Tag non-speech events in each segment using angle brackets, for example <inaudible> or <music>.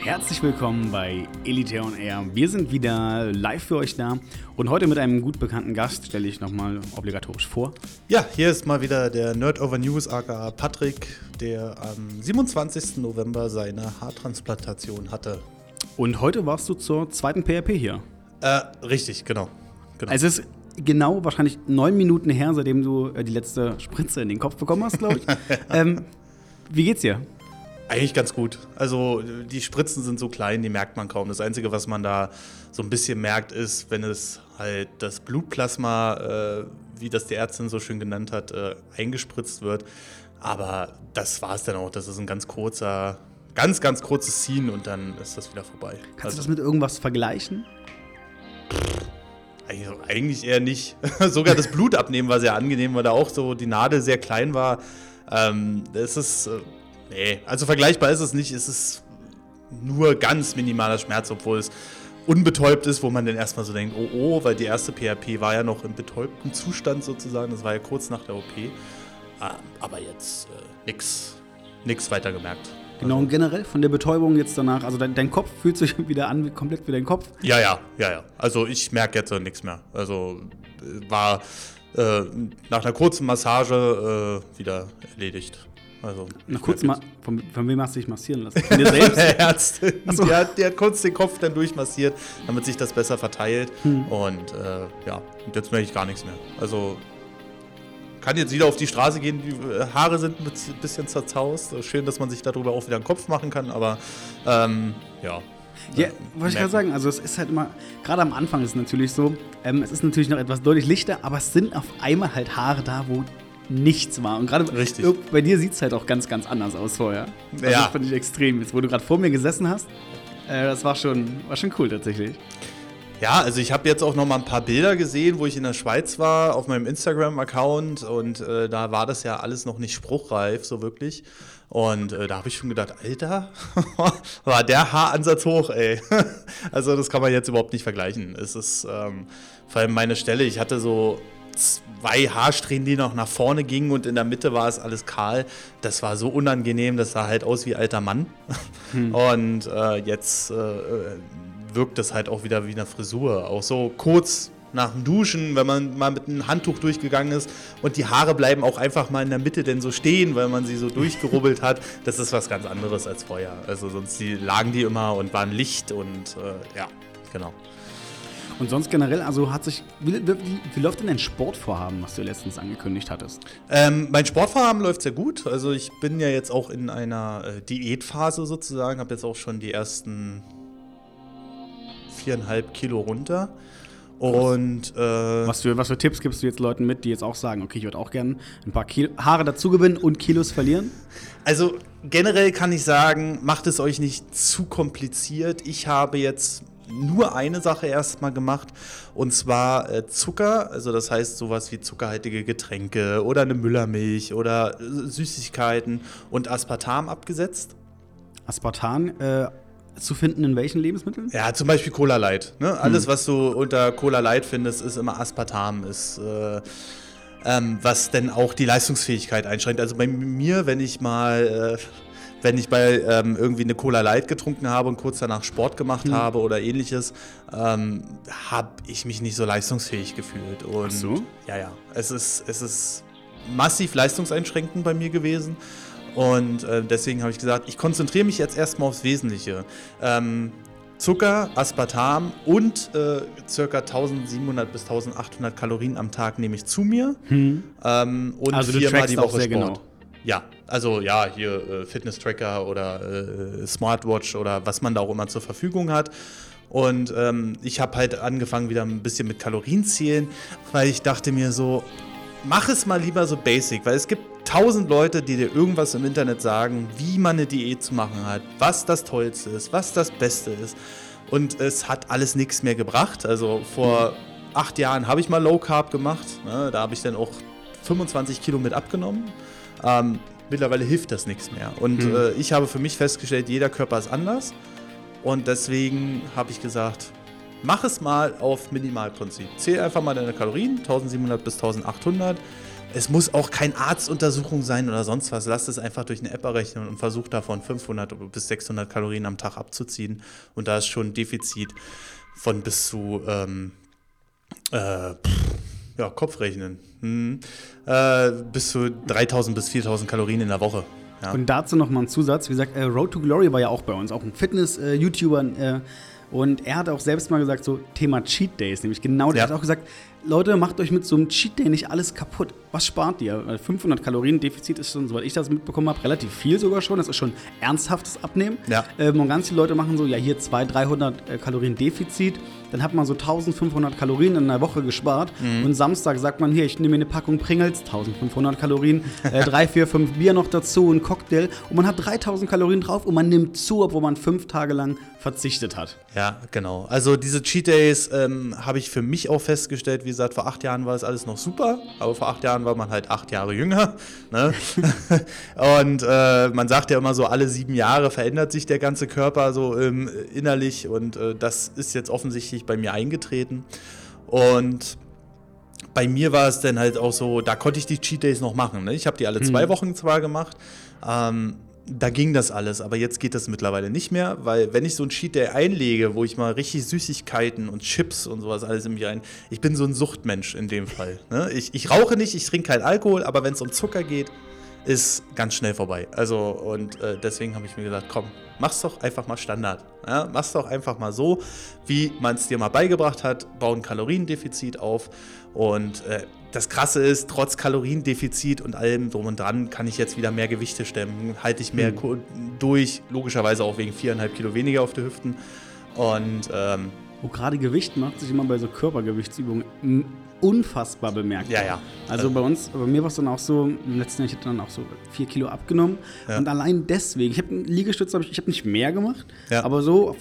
Herzlich willkommen bei Elite on Air. Wir sind wieder live für euch da und heute mit einem gut bekannten Gast stelle ich nochmal obligatorisch vor. Ja, hier ist mal wieder der Nerd Over News aka Patrick, der am 27. November seine Haartransplantation hatte. Und heute warst du zur zweiten PRP hier. Äh, richtig, genau. genau. Also es ist genau wahrscheinlich neun Minuten her, seitdem du äh, die letzte Spritze in den Kopf bekommen hast, glaube ich. <laughs> ähm, wie geht's dir? Eigentlich ganz gut. Also die Spritzen sind so klein, die merkt man kaum. Das Einzige, was man da so ein bisschen merkt, ist, wenn es halt das Blutplasma, äh, wie das die Ärztin so schön genannt hat, äh, eingespritzt wird. Aber das war es dann auch. Das ist ein ganz kurzer, ganz, ganz kurzes Ziehen und dann ist das wieder vorbei. Kannst also, du das mit irgendwas vergleichen? Also eigentlich eher nicht. <laughs> Sogar das Blutabnehmen war sehr angenehm, weil da auch so die Nadel sehr klein war. Ähm, das ist. Nee, also vergleichbar ist es nicht. Es ist nur ganz minimaler Schmerz, obwohl es unbetäubt ist, wo man dann erstmal so denkt, oh oh, weil die erste PHP war ja noch im betäubten Zustand sozusagen. Das war ja kurz nach der OP. Ah, aber jetzt äh, nix, nix weiter gemerkt. Genau, und generell von der Betäubung jetzt danach, also dein, dein Kopf fühlt sich <laughs> wieder an, wie komplett wie dein Kopf? Ja, ja, ja, ja. Also ich merke jetzt äh, nichts mehr. Also äh, war äh, nach einer kurzen Massage äh, wieder erledigt. Also, Nach kurz ma von, von, wem hast du dich massieren lassen? <laughs> Von dir selbst? Ärztin. So. <laughs> Die, hat, die, hat, kurz den Kopf dann durchmassiert, damit sich das besser verteilt. Hm. Und äh, ja, jetzt merke ich gar nichts mehr. Also kann jetzt wieder auf die Straße gehen, die äh, Haare sind ein bisschen zerzaust. Schön, dass man sich darüber auch wieder einen Kopf machen kann, aber ähm, ja. Ja, wollte ich gerade sagen, also es ist halt immer, gerade am Anfang ist es natürlich so, ähm, es ist natürlich noch etwas deutlich lichter, aber es sind auf einmal halt Haare da, wo nichts war. Und gerade bei dir sieht es halt auch ganz, ganz anders aus vorher. Also ja. Das fand ich extrem. Jetzt, wo du gerade vor mir gesessen hast, äh, das war schon, war schon cool tatsächlich. Ja, also ich habe jetzt auch noch mal ein paar Bilder gesehen, wo ich in der Schweiz war, auf meinem Instagram-Account und äh, da war das ja alles noch nicht spruchreif, so wirklich. Und äh, da habe ich schon gedacht, Alter, <laughs> war der Haaransatz hoch, ey. <laughs> also das kann man jetzt überhaupt nicht vergleichen. Es ist ähm, vor allem meine Stelle, ich hatte so zwei Haarsträhnen, die noch nach vorne gingen und in der Mitte war es alles kahl. Das war so unangenehm, das sah halt aus wie alter Mann. Hm. <laughs> Und äh, jetzt äh, wirkt das halt auch wieder wie eine Frisur. Auch so kurz nach dem Duschen, wenn man mal mit einem Handtuch durchgegangen ist und die Haare bleiben auch einfach mal in der Mitte denn so stehen, weil man sie so durchgerubbelt hat. Das ist was ganz anderes als vorher. Also sonst die, lagen die immer und waren Licht und äh, ja, genau. Und sonst generell, also hat sich, wie, wie, wie, läuft denn dein Sportvorhaben, was du letztens angekündigt hattest? Ähm, mein Sportvorhaben läuft sehr gut. Also ich bin ja jetzt auch in einer äh, Diätphase sozusagen, habe jetzt auch schon die ersten viereinhalb Kilo runter. Und äh, was, für, was für Tipps gibst du jetzt Leuten mit, die jetzt auch sagen, okay, ich würde auch gerne ein paar Kilo, Haare dazu gewinnen und Kilos verlieren? Also generell kann ich sagen, macht es euch nicht zu kompliziert. Ich habe jetzt nur eine Sache erstmal gemacht und zwar äh, Zucker, also das heißt sowas wie zuckerhaltige Getränke oder eine Müllermilch oder äh, Süßigkeiten und Aspartam abgesetzt. Aspartam, äh, zu finden in welchen Lebensmitteln? Ja, zum Beispiel Cola Light. Ne? Alles, hm. was du unter Cola Light findest, ist immer Aspartam, ist äh, ähm, was denn auch die Leistungsfähigkeit einschränkt. Also bei mir, wenn ich mal, äh, wenn ich bei ähm, irgendwie eine Cola Light getrunken habe und kurz danach Sport gemacht hm. habe oder ähnliches, ähm, habe ich mich nicht so leistungsfähig gefühlt. Und Ach so? Ja, ja. Es ist, es ist massiv leistungseinschränkend bei mir gewesen. Und äh, deswegen habe ich gesagt, ich konzentriere mich jetzt erstmal aufs Wesentliche. Ähm, Zucker, Aspartam und äh, ca. 1700 bis 1800 Kalorien am Tag nehme ich zu mir. Hm. Ähm, und also viermal die Woche Sport. Genau. Ja, also ja, hier äh, Fitness-Tracker oder äh, Smartwatch oder was man da auch immer zur Verfügung hat. Und ähm, ich habe halt angefangen wieder ein bisschen mit Kalorienzählen, weil ich dachte mir so, mach es mal lieber so basic, weil es gibt tausend Leute, die dir irgendwas im Internet sagen, wie man eine Diät zu machen hat, was das Tollste ist, was das Beste ist. Und es hat alles nichts mehr gebracht. Also vor acht Jahren habe ich mal Low Carb gemacht. Ne? Da habe ich dann auch 25 Kilo mit abgenommen. Ähm, mittlerweile hilft das nichts mehr. Und mhm. äh, ich habe für mich festgestellt, jeder Körper ist anders. Und deswegen habe ich gesagt, mach es mal auf Minimalprinzip. Zähl einfach mal deine Kalorien, 1700 bis 1800 es muss auch kein Arztuntersuchung sein oder sonst was. Lasst es einfach durch eine App errechnen und versucht davon 500 bis 600 Kalorien am Tag abzuziehen. Und da ist schon ein Defizit von bis zu ähm, äh, ja, Kopfrechnen. Hm. Äh, bis zu 3000 bis 4000 Kalorien in der Woche. Ja. Und dazu nochmal ein Zusatz. Wie gesagt, äh, Road to Glory war ja auch bei uns, auch ein Fitness-YouTuber. Äh, und er hat auch selbst mal gesagt, so Thema Cheat Days, nämlich genau, der ja. hat auch gesagt, Leute, macht euch mit so einem Cheat Day nicht alles kaputt. Was spart ihr? Weil 500 Kalorien Defizit ist schon, soweit ich das mitbekommen habe, relativ viel sogar schon. Das ist schon ernsthaftes Abnehmen. Ja. Ähm, und ganz viele Leute machen so, ja, hier 200, 300 äh, Kalorien Defizit dann hat man so 1500 Kalorien in einer Woche gespart. Mhm. Und Samstag sagt man, hier, ich nehme mir eine Packung Pringles, 1500 Kalorien, äh, <laughs> drei, vier, fünf Bier noch dazu, ein Cocktail. Und man hat 3000 Kalorien drauf und man nimmt zu, obwohl man fünf Tage lang verzichtet hat. Ja, genau. Also diese Cheat Days ähm, habe ich für mich auch festgestellt. Wie gesagt, vor acht Jahren war es alles noch super, aber vor acht Jahren war man halt acht Jahre jünger. Ne? <laughs> und äh, man sagt ja immer so, alle sieben Jahre verändert sich der ganze Körper so ähm, innerlich und äh, das ist jetzt offensichtlich bei mir eingetreten. Und bei mir war es dann halt auch so, da konnte ich die Cheat Days noch machen. Ne? Ich habe die alle zwei hm. Wochen zwar gemacht. Ähm, da ging das alles, aber jetzt geht das mittlerweile nicht mehr, weil wenn ich so ein Cheat Day einlege, wo ich mal richtig Süßigkeiten und Chips und sowas alles in mich ein, ich bin so ein Suchtmensch in dem Fall. Ne? Ich, ich rauche nicht, ich trinke keinen Alkohol, aber wenn es um Zucker geht, ist ganz schnell vorbei. Also und äh, deswegen habe ich mir gesagt, komm, mach's doch einfach mal Standard. Ja? Mach's doch einfach mal so, wie man es dir mal beigebracht hat. Bau ein Kaloriendefizit auf. Und äh, das Krasse ist, trotz Kaloriendefizit und allem drum und dran kann ich jetzt wieder mehr Gewichte stemmen. Halte ich mehr mhm. durch, logischerweise auch wegen viereinhalb Kilo weniger auf den Hüften. Und ähm, wo gerade Gewicht macht sich immer bei so Körpergewichtsübungen unfassbar bemerkt. Ja, ja. Also bei uns, bei mir war es dann auch so, im letzten Jahr, ich hatte dann auch so vier Kilo abgenommen. Ja. Und allein deswegen, ich habe einen Liegestütz, ich, ich habe nicht mehr gemacht, ja. aber so auf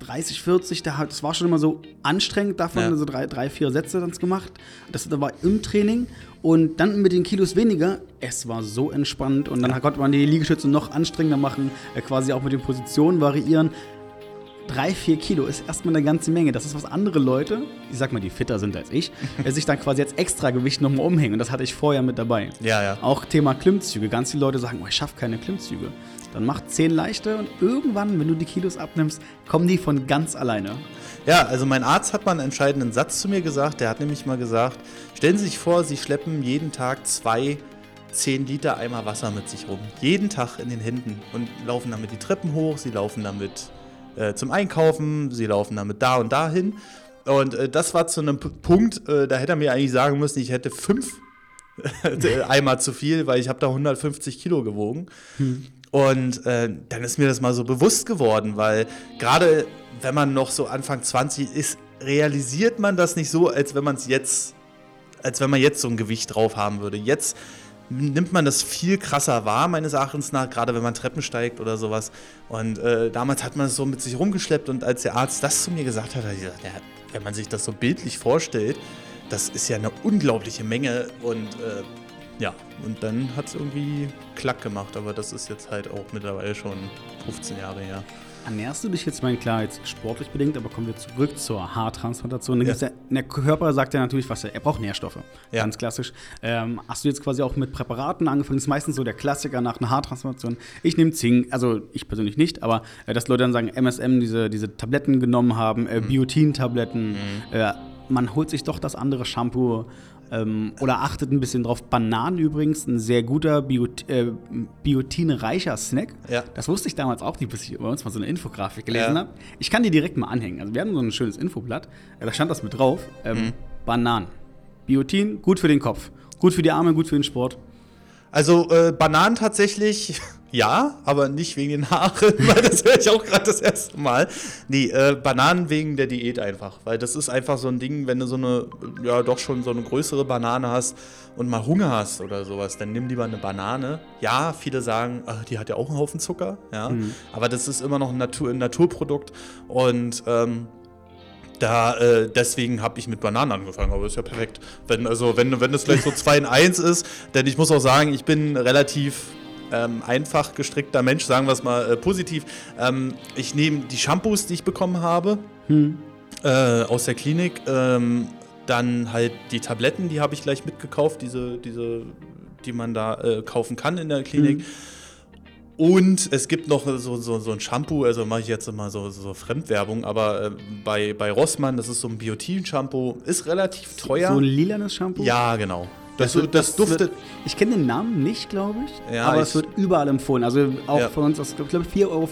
30, 40, das war schon immer so anstrengend, davon ja. so drei, drei, vier Sätze dann gemacht. Das war im Training. Und dann mit den Kilos weniger, es war so entspannt. Und dann konnte man die Liegestütze noch anstrengender machen, äh, quasi auch mit den Positionen variieren drei, vier Kilo ist erstmal eine ganze Menge. Das ist, was andere Leute, ich sag mal, die fitter sind als ich, <laughs> sich dann quasi als Extragewicht nochmal umhängen. Und das hatte ich vorher mit dabei. Ja, ja. Auch Thema Klimmzüge. Ganz viele Leute sagen, oh, ich schaffe keine Klimmzüge. Dann mach zehn leichte und irgendwann, wenn du die Kilos abnimmst, kommen die von ganz alleine. Ja, also mein Arzt hat mal einen entscheidenden Satz zu mir gesagt. Der hat nämlich mal gesagt, stellen Sie sich vor, Sie schleppen jeden Tag zwei 10 Liter Eimer Wasser mit sich rum. Jeden Tag in den Händen und laufen damit die Treppen hoch, sie laufen damit äh, zum Einkaufen, sie laufen damit da und dahin. Und äh, das war zu einem Punkt, äh, da hätte er mir eigentlich sagen müssen, ich hätte fünf <laughs> Eimer zu viel, weil ich habe da 150 Kilo gewogen. Hm. Und äh, dann ist mir das mal so bewusst geworden, weil gerade wenn man noch so Anfang 20 ist, realisiert man das nicht so, als wenn man es jetzt, als wenn man jetzt so ein Gewicht drauf haben würde. Jetzt nimmt man das viel krasser wahr, meines Erachtens nach, gerade wenn man Treppen steigt oder sowas. Und äh, damals hat man es so mit sich rumgeschleppt und als der Arzt das zu mir gesagt hat, hat ich gesagt, ja, wenn man sich das so bildlich vorstellt, das ist ja eine unglaubliche Menge und äh, ja, und dann hat es irgendwie klack gemacht, aber das ist jetzt halt auch mittlerweile schon 15 Jahre her. Ernährst du dich jetzt, mein klar, jetzt sportlich bedingt, aber kommen wir zurück zur Haartransplantation. Ja. Ja, der Körper sagt ja natürlich, was er, er braucht Nährstoffe. Ja. Ganz klassisch. Ähm, hast du jetzt quasi auch mit Präparaten angefangen? Das ist meistens so der Klassiker nach einer Haartransplantation. Ich nehme Zink, also ich persönlich nicht, aber äh, dass Leute dann sagen, MSM, diese, diese Tabletten genommen haben, äh, mhm. Biotin-Tabletten. Mhm. Äh, man holt sich doch das andere Shampoo ähm, oder achtet ein bisschen drauf. Bananen übrigens, ein sehr guter Biot äh, biotinreicher Snack. Ja. Das wusste ich damals auch nicht, bis ich bei uns mal so eine Infografik gelesen ja. habe. Ich kann die direkt mal anhängen. Also wir haben so ein schönes Infoblatt, äh, da stand das mit drauf. Ähm, mhm. Bananen. Biotin, gut für den Kopf. Gut für die Arme, gut für den Sport. Also äh, Bananen tatsächlich <laughs> ja, aber nicht wegen den Haaren, <laughs> weil das höre ich auch gerade das erste Mal. Nee, äh, Bananen wegen der Diät einfach, weil das ist einfach so ein Ding, wenn du so eine, ja doch schon so eine größere Banane hast und mal Hunger hast oder sowas, dann nimm lieber eine Banane. Ja, viele sagen, ach, die hat ja auch einen Haufen Zucker, ja, mhm. aber das ist immer noch ein, Natur, ein Naturprodukt und ähm, da, äh, deswegen habe ich mit Bananen angefangen, aber ist ja perfekt. Wenn, also, wenn, wenn das vielleicht so <laughs> 2 in 1 ist, denn ich muss auch sagen, ich bin relativ ähm, einfach gestrickter Mensch, sagen wir es mal äh, positiv. Ähm, ich nehme die Shampoos, die ich bekommen habe, hm. äh, aus der Klinik, ähm, dann halt die Tabletten, die habe ich gleich mitgekauft, diese, diese, die man da äh, kaufen kann in der Klinik. Mhm. Und es gibt noch so, so, so ein Shampoo, also mache ich jetzt immer so, so Fremdwerbung, aber äh, bei, bei Rossmann, das ist so ein Biotin-Shampoo, ist relativ teuer. So ein lilanes Shampoo? Ja, genau. Das, das, wird, das duftet. Wird, ich kenne den Namen nicht, glaube ich. Ja, aber ich, es wird überall empfohlen. Also auch ja. von uns, das, ich glaube 4,55 Euro.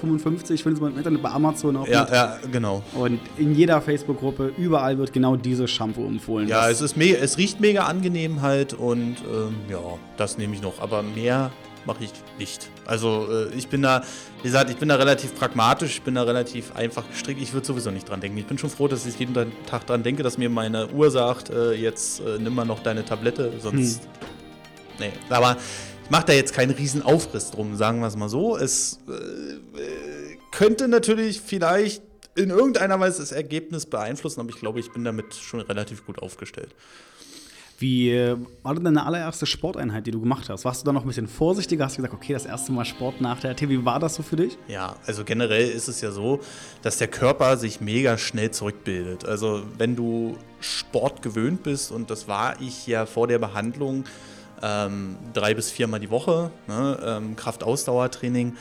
Ich finde es im Internet bei Amazon auch. Ja, ja, genau. Und in jeder Facebook-Gruppe, überall wird genau dieses Shampoo empfohlen. Ja, es, ist mega, es riecht mega angenehm halt und ähm, ja, das nehme ich noch. Aber mehr mache ich nicht. Also äh, ich bin da, wie gesagt, ich bin da relativ pragmatisch, ich bin da relativ einfach gestrickt. Ich würde sowieso nicht dran denken. Ich bin schon froh, dass ich jeden Tag dran denke, dass mir meine Uhr sagt, äh, jetzt äh, nimm mal noch deine Tablette, sonst. Hm. Nee, aber ich mache da jetzt keinen riesen Aufriss drum, sagen wir es mal so. Es äh, könnte natürlich vielleicht in irgendeiner Weise das Ergebnis beeinflussen, aber ich glaube, ich bin damit schon relativ gut aufgestellt. Wie äh, war denn deine allererste Sporteinheit, die du gemacht hast? Warst du da noch ein bisschen vorsichtiger? Hast du gesagt, okay, das erste Mal Sport nach der RT, wie war das so für dich? Ja, also generell ist es ja so, dass der Körper sich mega schnell zurückbildet. Also wenn du Sport gewöhnt bist, und das war ich ja vor der Behandlung ähm, drei bis viermal die Woche, ne, ähm, Kraft-Ausdauertraining,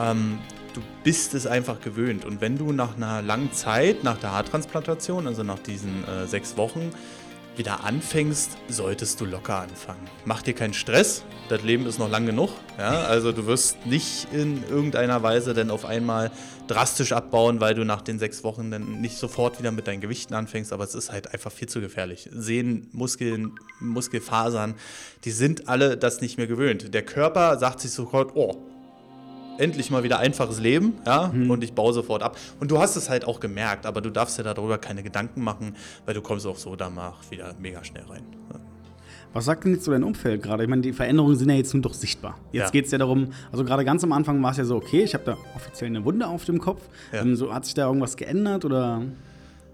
ähm, du bist es einfach gewöhnt. Und wenn du nach einer langen Zeit, nach der Haartransplantation, also nach diesen äh, sechs Wochen, wieder anfängst, solltest du locker anfangen. Mach dir keinen Stress, das Leben ist noch lang genug. Ja? Also du wirst nicht in irgendeiner Weise dann auf einmal drastisch abbauen, weil du nach den sechs Wochen dann nicht sofort wieder mit deinen Gewichten anfängst, aber es ist halt einfach viel zu gefährlich. Sehnen, Muskeln, Muskelfasern, die sind alle das nicht mehr gewöhnt. Der Körper sagt sich sofort, oh, endlich mal wieder einfaches Leben, ja, mhm. und ich baue sofort ab. Und du hast es halt auch gemerkt, aber du darfst dir darüber keine Gedanken machen, weil du kommst auch so danach wieder mega schnell rein. Ja. Was sagt denn jetzt so dein Umfeld gerade? Ich meine, die Veränderungen sind ja jetzt nun doch sichtbar. Jetzt ja. geht es ja darum, also gerade ganz am Anfang war es ja so, okay, ich habe da offiziell eine Wunde auf dem Kopf. Ja. Ähm, so, hat sich da irgendwas geändert oder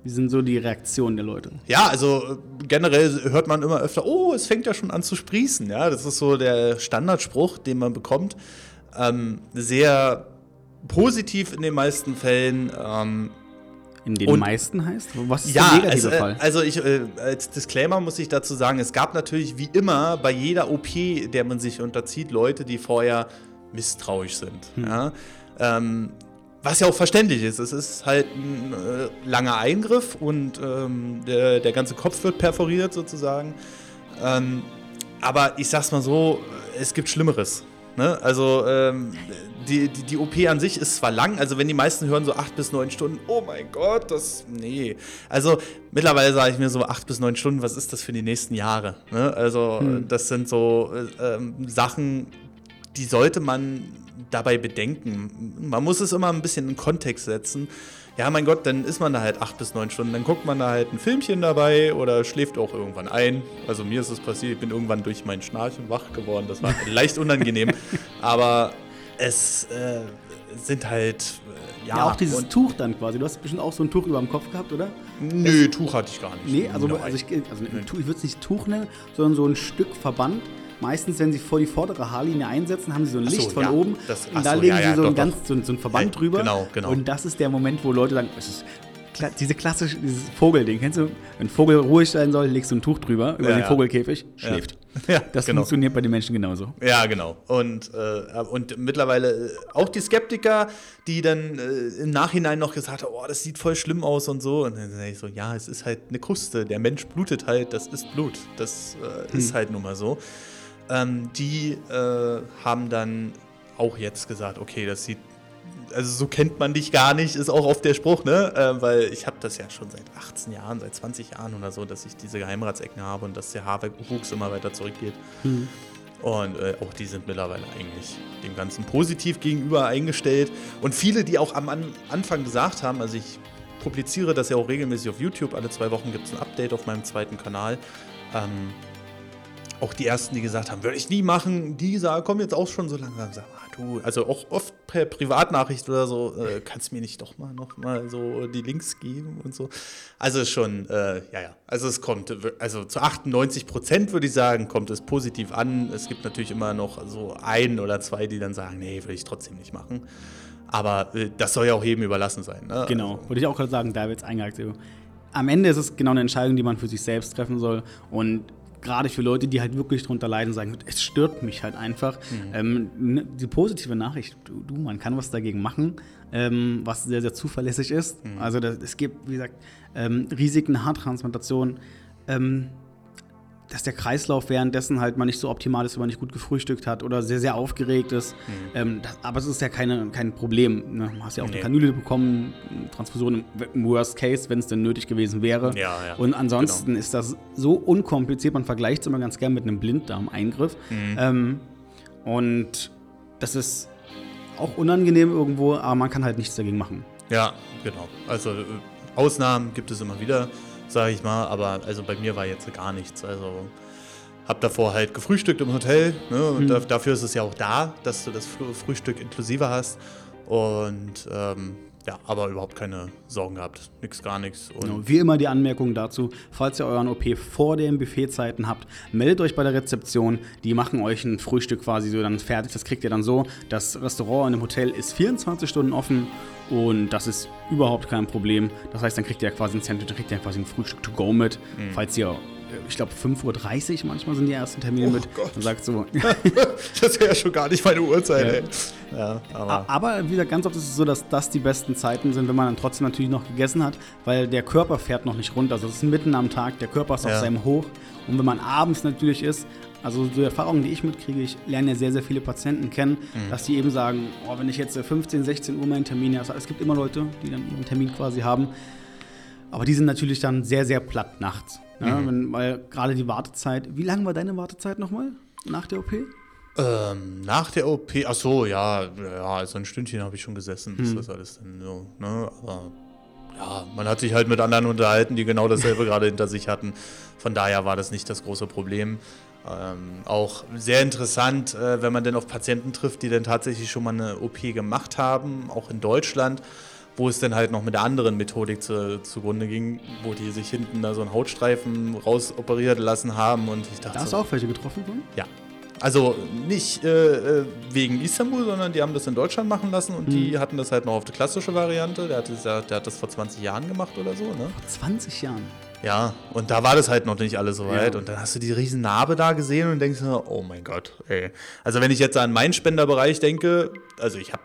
wie sind so die Reaktionen der Leute? Ja, also äh, generell hört man immer öfter, oh, es fängt ja schon an zu sprießen. Ja, das ist so der Standardspruch, den man bekommt ähm, sehr positiv in den meisten Fällen. Ähm, in den und, meisten heißt? Was ist ja, der negative also, Fall? Also ich, äh, als Disclaimer muss ich dazu sagen, es gab natürlich wie immer bei jeder OP, der man sich unterzieht, Leute, die vorher misstrauisch sind. Hm. Ja? Ähm, was ja auch verständlich ist. Es ist halt ein äh, langer Eingriff und ähm, der, der, ganze Kopf wird perforiert sozusagen. Ähm, aber ich sag's mal so, es gibt Schlimmeres. Ne? Also ähm, die, die, die, OP an sich ist zwar lang, also wenn die meisten hören so acht bis neun Stunden, oh mein Gott, das, nee. Also mittlerweile sage ich mir so acht bis neun Stunden, was ist das für die nächsten Jahre? Ne? Also hm. das sind so äh, ähm, Sachen, die sollte man dabei bedenken. Man muss es immer ein bisschen in Kontext setzen ja, mein Gott, dann ist man da halt acht bis neun Stunden. Dann guckt man da halt ein Filmchen dabei oder schläft auch irgendwann ein. Also mir ist es passiert, ich bin irgendwann durch mein Schnarchen wach geworden. Das war <laughs> leicht unangenehm. Aber es äh, sind halt. Äh, ja, ja, auch dieses Tuch dann quasi. Du hast bestimmt auch so ein Tuch über dem Kopf gehabt, oder? Nö, Tuch hatte ich gar nicht. Nee, also, also ich, also nee. ich würde es nicht Tuch nennen, sondern so ein Stück Verband Meistens, wenn sie vor die vordere Haarlinie einsetzen, haben sie so ein Licht so, von ja, oben. Das, und da legen ja, ja, sie so, doch, ganz, so, so einen Verband drüber. Genau, genau. Und das ist der Moment, wo Leute sagen, es ist diese klassische, dieses Vogelding, kennst du? Wenn ein Vogel ruhig sein soll, legst du ein Tuch drüber über den Vogelkäfig, schläft. <laughs> Ja, das genau. funktioniert bei den Menschen genauso. Ja, genau. Und, äh, und mittlerweile äh, auch die Skeptiker, die dann äh, im Nachhinein noch gesagt haben, oh, das sieht voll schlimm aus und so. Und dann sage ich so, ja, es ist halt eine Kruste. Der Mensch blutet halt, das ist Blut. Das äh, hm. ist halt nun mal so. Ähm, die äh, haben dann auch jetzt gesagt, okay, das sieht, also so kennt man dich gar nicht, ist auch oft der Spruch, ne? Äh, weil ich habe das ja schon seit 18 Jahren, seit 20 Jahren oder so, dass ich diese Geheimratsecken habe und dass der Haarwuchs immer weiter zurückgeht. Mhm. Und äh, auch die sind mittlerweile eigentlich dem Ganzen positiv gegenüber eingestellt. Und viele, die auch am An Anfang gesagt haben, also ich publiziere das ja auch regelmäßig auf YouTube, alle zwei Wochen gibt es ein Update auf meinem zweiten Kanal. Ähm, auch die ersten, die gesagt haben, würde ich nie machen, die sagen, kommen jetzt auch schon so langsam sagen, ah, du, also auch oft per Privatnachricht oder so, äh, kannst mir nicht doch mal noch mal so die Links geben und so. Also schon, äh, ja, ja, also es kommt, also zu 98 Prozent würde ich sagen, kommt es positiv an. Es gibt natürlich immer noch so ein oder zwei, die dann sagen, nee, würde ich trotzdem nicht machen. Aber äh, das soll ja auch jedem überlassen sein. Ne? Genau, würde ich auch gerade sagen, da wird es eingehakt am Ende ist es genau eine Entscheidung, die man für sich selbst treffen soll. Und gerade für Leute, die halt wirklich drunter leiden, sagen, es stört mich halt einfach. Mhm. Ähm, ne, die positive Nachricht, du, du, man kann was dagegen machen, ähm, was sehr, sehr zuverlässig ist. Mhm. Also das, es gibt, wie gesagt, ähm, Risiken, Haartransplantation. Dass der Kreislauf währenddessen halt mal nicht so optimal ist, wenn man nicht gut gefrühstückt hat oder sehr, sehr aufgeregt ist. Mhm. Ähm, das, aber es ist ja keine, kein Problem. Ne? Du hast ja auch nee. eine Kanüle bekommen, Transfusion im Worst Case, wenn es denn nötig gewesen wäre. Ja, ja. Und ansonsten genau. ist das so unkompliziert, man vergleicht es immer ganz gern mit einem Blinddarm-Eingriff. Mhm. Ähm, und das ist auch unangenehm irgendwo, aber man kann halt nichts dagegen machen. Ja, genau. Also äh, Ausnahmen gibt es immer wieder sage ich mal. Aber also bei mir war jetzt gar nichts. Also habe davor halt gefrühstückt im Hotel. Ne? Und mhm. dafür ist es ja auch da, dass du das Frühstück inklusive hast. Und ähm, ja, aber überhaupt keine Sorgen gehabt. Nix, gar nichts. Genau, wie immer die Anmerkung dazu, falls ihr euren OP vor den Buffetzeiten habt, meldet euch bei der Rezeption. Die machen euch ein Frühstück quasi so dann fertig. Das kriegt ihr dann so. Das Restaurant in dem Hotel ist 24 Stunden offen und das ist überhaupt kein Problem. Das heißt, dann kriegt ihr quasi ein Sandwich, dann kriegt ihr quasi ein Frühstück to go mit, mhm. falls ihr ich glaube 5.30 Uhr manchmal sind die ersten Termine oh mit. Gott. Und sagt so. <laughs> das wäre ja schon gar nicht meine Uhrzeit, ja. ey. Ja, aber. aber wie gesagt, ganz oft ist es so, dass das die besten Zeiten sind, wenn man dann trotzdem natürlich noch gegessen hat, weil der Körper fährt noch nicht runter. Also es ist mitten am Tag, der Körper ist ja. auf seinem Hoch. Und wenn man abends natürlich ist, also die Erfahrungen, die ich mitkriege, ich lerne ja sehr, sehr viele Patienten kennen, mhm. dass die eben sagen, oh, wenn ich jetzt 15, 16 Uhr meinen Termin habe, also es gibt immer Leute, die dann ihren Termin quasi haben, aber die sind natürlich dann sehr, sehr platt nachts. Ja, mhm. wenn, weil gerade die Wartezeit, wie lange war deine Wartezeit nochmal nach der OP? Ähm, nach der OP, ach so, ja, ja, also ein Stündchen habe ich schon gesessen, mhm. das alles dann so, ne, aber ja, man hat sich halt mit anderen unterhalten, die genau dasselbe <laughs> gerade hinter sich hatten. Von daher war das nicht das große Problem. Ähm, auch sehr interessant, äh, wenn man dann auf Patienten trifft, die dann tatsächlich schon mal eine OP gemacht haben, auch in Deutschland wo es dann halt noch mit der anderen Methodik zu, zugrunde ging, wo die sich hinten da so einen Hautstreifen rausoperiert lassen haben und ich dachte. Da hast du auch welche getroffen von? Ja. Also nicht äh, äh, wegen Istanbul, sondern die haben das in Deutschland machen lassen und hm. die hatten das halt noch auf die klassische Variante. Der hat, das, der hat das vor 20 Jahren gemacht oder so, ne? Vor 20 Jahren? Ja, und da war das halt noch nicht alles so weit. Ja. Und dann hast du die riesen Narbe da gesehen und denkst, oh mein Gott, ey. Also wenn ich jetzt an meinen Spenderbereich denke, also ich habe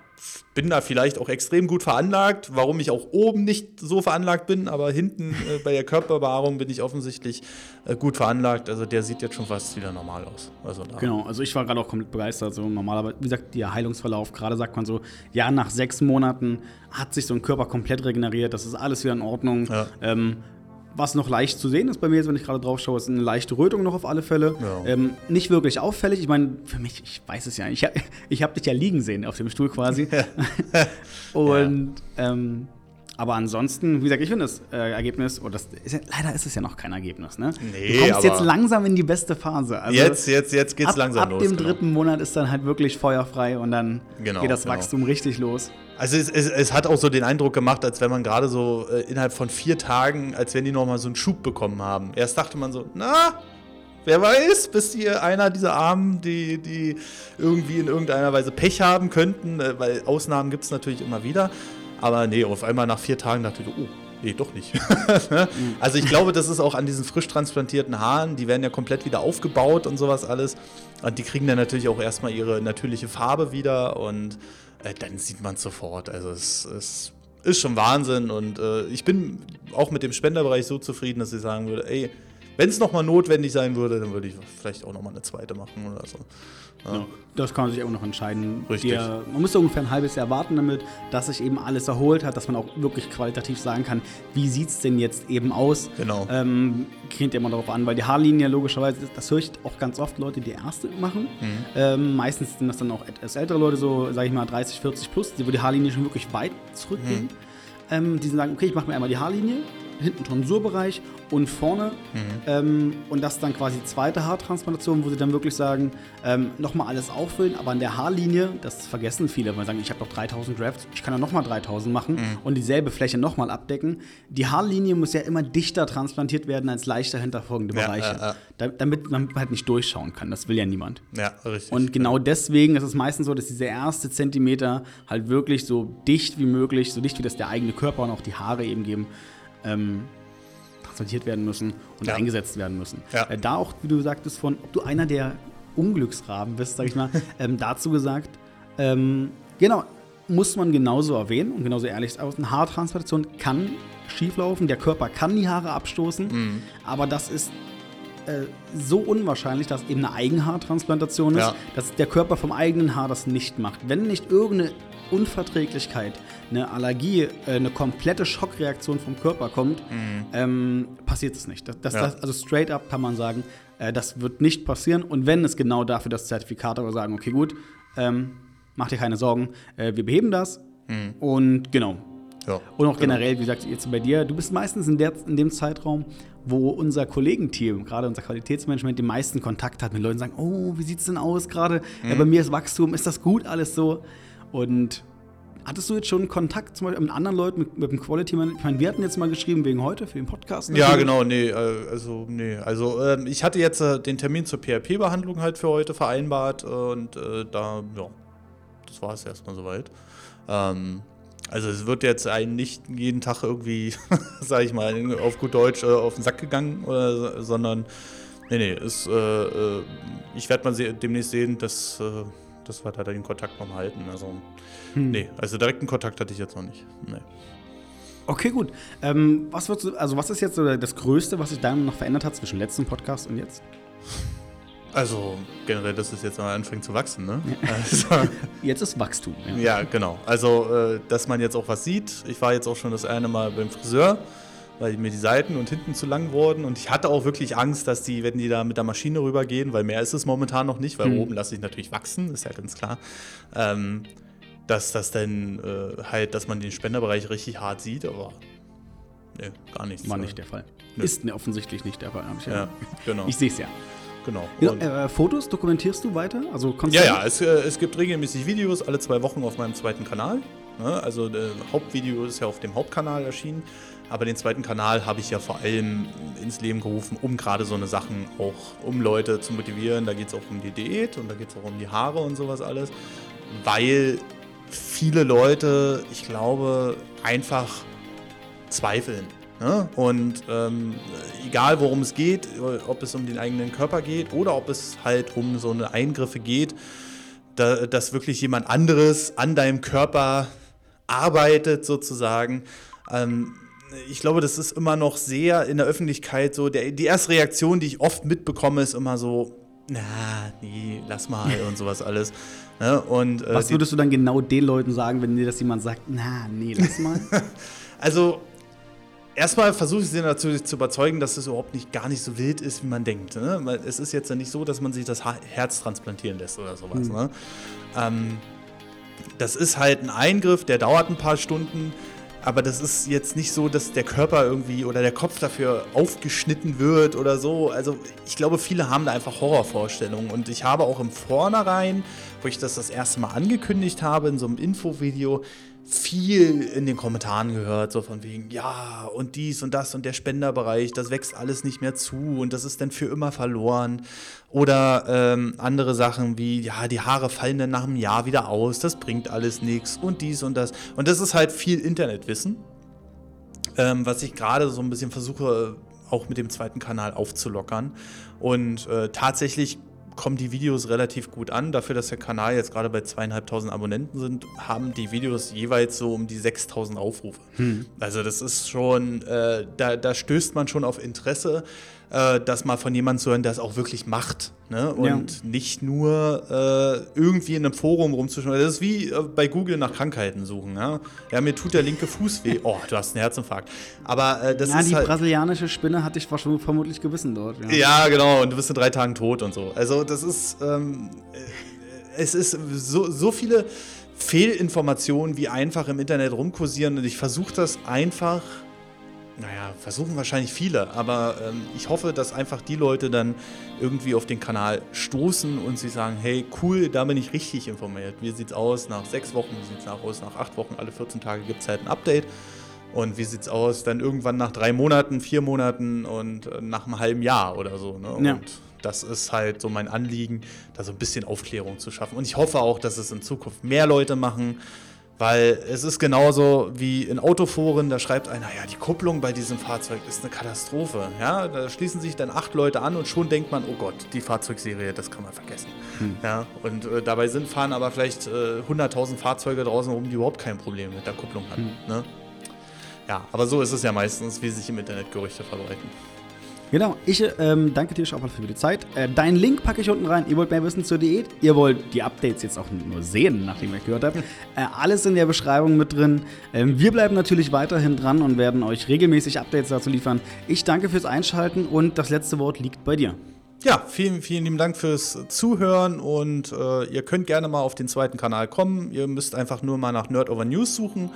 bin da vielleicht auch extrem gut veranlagt, warum ich auch oben nicht so veranlagt bin, aber hinten äh, bei der Körperbehaarung bin ich offensichtlich äh, gut veranlagt. Also der sieht jetzt schon fast wieder normal aus. Also genau, also ich war gerade auch komplett begeistert. So normalerweise, wie gesagt, der Heilungsverlauf, gerade sagt man so, ja, nach sechs Monaten hat sich so ein Körper komplett regeneriert, das ist alles wieder in Ordnung. Ja. Ähm, was noch leicht zu sehen ist bei mir, jetzt, wenn ich gerade drauf schaue, ist eine leichte Rötung noch auf alle Fälle. Ja. Ähm, nicht wirklich auffällig. Ich meine, für mich, ich weiß es ja. Ich, <laughs> ich habe dich ja liegen sehen auf dem Stuhl quasi. <laughs> Und <laughs> ähm, aber ansonsten, wie gesagt, ich finde das äh, Ergebnis, oh, das ist ja, leider ist es ja noch kein Ergebnis, ne? Nee, du kommst jetzt langsam in die beste Phase. Also jetzt, jetzt, jetzt geht's ab, langsam ab los. Ab dem genau. dritten Monat ist dann halt wirklich feuerfrei und dann genau, geht das genau. Wachstum richtig los. Also es, es, es, hat auch so den Eindruck gemacht, als wenn man gerade so äh, innerhalb von vier Tagen, als wenn die nochmal so einen Schub bekommen haben. Erst dachte man so, na, wer weiß, bis hier einer dieser Armen, die, die irgendwie in irgendeiner Weise Pech haben könnten, äh, weil Ausnahmen gibt es natürlich immer wieder. Aber nee, auf einmal nach vier Tagen dachte ich, oh, nee, doch nicht. <laughs> Ne? Mhm. also ich glaube, das ist auch an diesen frisch transplantierten Haaren, die werden ja komplett wieder aufgebaut und sowas alles. Und die kriegen dann natürlich auch erstmal ihre natürliche Farbe wieder und äh, dann sieht man es sofort. Also es, es, ist schon Wahnsinn und äh, ich bin auch mit dem Spenderbereich so zufrieden, dass ich sagen würde, ey, wenn es nochmal notwendig sein würde, dann würde ich vielleicht auch nochmal eine zweite machen oder so. Ja. Das kann man sich auch noch entscheiden. Richtig. Der, man müsste ungefähr ein halbes Jahr warten damit, dass sich eben alles erholt hat, dass man auch wirklich qualitativ sagen kann, wie sieht es denn jetzt eben aus. Genau. Ähm, kriegt ja immer darauf an, weil die Haarlinie logischerweise, das höre ich auch ganz oft Leute, die erste machen. Mhm. Ähm, meistens sind das dann auch etwas ältere Leute, so sage ich mal 30, 40 plus, wo die Haarlinie schon wirklich weit zurückgehen. Mhm. Ähm, die sagen, okay, ich mache mir einmal die Haarlinie, hinten Tonsurbereich und vorne. Mhm. Ähm, und das dann quasi die zweite Haartransplantation, wo sie dann wirklich sagen, ähm, nochmal alles auffüllen, aber an der Haarlinie, das vergessen viele, weil sie sagen, ich habe noch 3000 Drafts, ich kann ja nochmal 3000 machen mhm. und dieselbe Fläche nochmal abdecken. Die Haarlinie muss ja immer dichter transplantiert werden als leichter hinterfolgende ja, Bereiche, äh, äh. Da, damit man halt nicht durchschauen kann. Das will ja niemand. Ja, richtig. Und genau deswegen ist es meistens so, dass dieser erste Zentimeter halt wirklich so dicht wie möglich, so dicht wie das der eigene Körper und auch die Haare eben geben, ähm, transportiert werden müssen und ja. eingesetzt werden müssen. Ja. Äh, da auch, wie du sagtest, von, ob du einer der Unglücksraben bist, sag ich mal, <laughs> ähm, dazu gesagt, ähm, genau, muss man genauso erwähnen und genauso ehrlich aus. Eine Haartransplantation kann schieflaufen, der Körper kann die Haare abstoßen, mhm. aber das ist äh, so unwahrscheinlich, dass eben eine Eigenhaartransplantation ist, ja. dass der Körper vom eigenen Haar das nicht macht. Wenn nicht irgendeine Unverträglichkeit, eine Allergie, äh, eine komplette Schockreaktion vom Körper kommt, mhm. ähm, passiert es nicht. Das, das, ja. das, also straight up kann man sagen, äh, das wird nicht passieren. Und wenn es genau dafür das Zertifikat aber sagen, okay, gut, ähm, mach dir keine Sorgen, äh, wir beheben das. Mhm. Und genau. Ja, und auch genau. generell, wie gesagt, jetzt bei dir, du bist meistens in, der, in dem Zeitraum, wo unser Kollegenteam, gerade unser Qualitätsmanagement, den meisten Kontakt hat mit Leuten, sagen, oh, wie sieht es denn aus gerade? Mhm. Ja, bei mir ist Wachstum, ist das gut alles so? Und Hattest du jetzt schon Kontakt zum Beispiel mit anderen Leuten, mit, mit dem Quality Manager? Ich meine, wir hatten jetzt mal geschrieben wegen heute für den Podcast. Natürlich. Ja, genau, nee, äh, also, nee. Also, ähm, ich hatte jetzt äh, den Termin zur PHP-Behandlung halt für heute vereinbart und äh, da, ja, das war es erstmal soweit. Ähm, also, es wird jetzt einen nicht jeden Tag irgendwie, <laughs> sag ich mal, auf gut Deutsch äh, auf den Sack gegangen, oder, sondern, nee, nee, ist, äh, ich werde mal se demnächst sehen, dass dass wir da den Kontakt noch halten. Also, hm. nee, also direkten Kontakt hatte ich jetzt noch nicht. Nee. Okay, gut. Ähm, was, du, also was ist jetzt so das Größte, was sich da noch verändert hat zwischen letzten Podcast und jetzt? Also generell, dass es jetzt mal anfängt zu wachsen, ne? <laughs> Also, <laughs> jetzt ist Wachstum. Ja, ja genau. Also, äh, dass man jetzt auch was sieht. Ich war jetzt auch schon das eine Mal beim Friseur weil mir die Seiten und hinten zu lang wurden. Und ich hatte auch wirklich Angst, dass die, wenn die da mit der Maschine rübergehen, weil mehr ist es momentan noch nicht, weil mhm. oben lasse ich natürlich wachsen, ist ja ganz klar. Ähm, dass das dann äh, halt, dass man den Spenderbereich richtig hart sieht, aber nee, gar nichts. War nicht der Fall. Nö. Ist ne, offensichtlich nicht der Fall. Ich, ja, genau. ich sehe es ja. Genau. Ja, äh, Fotos dokumentierst du weiter? Also ja, ja, es, äh, es gibt regelmäßig Videos alle zwei Wochen auf meinem zweiten Kanal. Ne? Also das äh, Hauptvideo ist ja auf dem Hauptkanal erschienen. Aber den zweiten Kanal habe ich ja vor allem ins Leben gerufen, um gerade so eine Sachen auch, um Leute zu motivieren. Da geht es auch um die Diät und da geht es auch um die Haare und sowas alles. Weil viele Leute, ich glaube, einfach zweifeln. Ne? Und ähm, egal worum es geht, ob es um den eigenen Körper geht oder ob es halt um so eine Eingriffe geht, da, dass wirklich jemand anderes an deinem Körper arbeitet sozusagen. Ähm, ich glaube, das ist immer noch sehr in der Öffentlichkeit so. Der, die erste Reaktion, die ich oft mitbekomme, ist immer so, na, nee, lass mal <laughs> und sowas alles. Ne? Und, äh, Was würdest du dann genau den Leuten sagen, wenn dir das jemand sagt, na, nee, lass mal? <laughs> also, erstmal versuche ich sie natürlich zu überzeugen, dass es überhaupt nicht gar nicht so wild ist, wie man denkt. Ne? Es ist jetzt ja nicht so, dass man sich das Herz transplantieren lässt oder sowas. Mhm. Ne? Ähm, das ist halt ein Eingriff, der dauert ein paar Stunden. Aber das ist jetzt nicht so, dass der Körper irgendwie oder der Kopf dafür aufgeschnitten wird oder so. Also ich glaube, viele haben da einfach Horrorvorstellungen. Und ich habe auch im Vornherein, wo ich das das erste Mal angekündigt habe, in so einem Infovideo, viel in den Kommentaren gehört, so von wegen, ja, und dies und das und der Spenderbereich, das wächst alles nicht mehr zu und das ist dann für immer verloren. Oder ähm, andere Sachen wie, ja, die Haare fallen dann nach einem Jahr wieder aus, das bringt alles nichts und dies und das. Und das ist halt viel Internetwissen, ähm, was ich gerade so ein bisschen versuche, auch mit dem zweiten Kanal aufzulockern. Und äh, tatsächlich kommen die Videos relativ gut an. Dafür, dass der Kanal jetzt gerade bei zweieinhalbtausend Abonnenten sind, haben die Videos jeweils so um die 6000 Aufrufe. Hm. Also das ist schon, äh, da, da stößt man schon auf Interesse äh, das mal von jemandem zu hören, der es auch wirklich macht. Ne? Und ja. nicht nur äh, irgendwie in einem Forum rumzuschauen. Das ist wie äh, bei Google nach Krankheiten suchen. Ja? ja, mir tut der linke Fuß weh. Oh, du hast einen Herzinfarkt. Aber äh, das ja, ist. die halt brasilianische Spinne hatte ich vermutlich gewissen dort. Ja. ja. genau. Und du bist in drei Tagen tot und so. Also, das ist. Ähm, äh, es ist so, so viele Fehlinformationen, wie einfach im Internet rumkursieren. Und ich versuche das einfach naja, versuchen wahrscheinlich viele, aber ähm, ich hoffe, dass einfach die Leute dann irgendwie auf den Kanal stoßen und sie sagen, hey, cool, da bin ich richtig informiert. Wie sieht's aus nach sechs Wochen, wie sieht's aus nach acht Wochen, alle 14 Tage gibt es halt ein Update. Und wie sieht's aus dann irgendwann nach drei Monaten, vier Monaten und äh, nach einem halben Jahr oder so. Ne? Ja. Und das ist halt so mein Anliegen, da so ein bisschen Aufklärung zu schaffen. Und ich hoffe auch, dass es in Zukunft mehr Leute machen, Weil es ist genauso wie in Autoforen, da schreibt einer, ja, die Kupplung bei diesem Fahrzeug ist eine Katastrophe. Ja, da schließen sich dann acht Leute an und schon denkt man, oh Gott, die Fahrzeugserie, das kann man vergessen. Hm. Ja, und äh, dabei sind fahren aber vielleicht äh, 100.000 Fahrzeuge draußen rum, die überhaupt kein Problem mit der Kupplung haben. Hm. Ne? Ja, aber so ist es ja meistens, wie sich im Internet Gerüchte verbreiten. Genau, ich ähm, danke dir schon mal für die Zeit. Äh, deinen Link packe ich unten rein. Ihr wollt mehr wissen zur Diät. Ihr wollt die Updates jetzt auch nur sehen, nachdem ihr gehört habt. Äh, alles in der Beschreibung mit drin. Ähm, wir bleiben natürlich weiterhin dran und werden euch regelmäßig Updates dazu liefern. Ich danke fürs Einschalten und das letzte Wort liegt bei dir. Ja, vielen, vielen lieben Dank fürs Zuhören und äh, ihr könnt gerne mal auf den zweiten Kanal kommen. Ihr müsst einfach nur mal nach Nerd Over News suchen.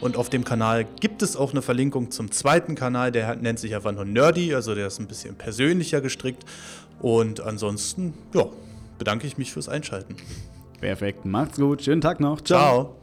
Und auf dem Kanal gibt es auch eine Verlinkung zum zweiten Kanal, der nennt sich einfach nur Nerdy, also der ist ein bisschen persönlicher gestrickt. Und ansonsten, ja, bedanke ich mich fürs Einschalten. Perfekt, macht's gut, schönen Tag noch. Ciao. Ciao.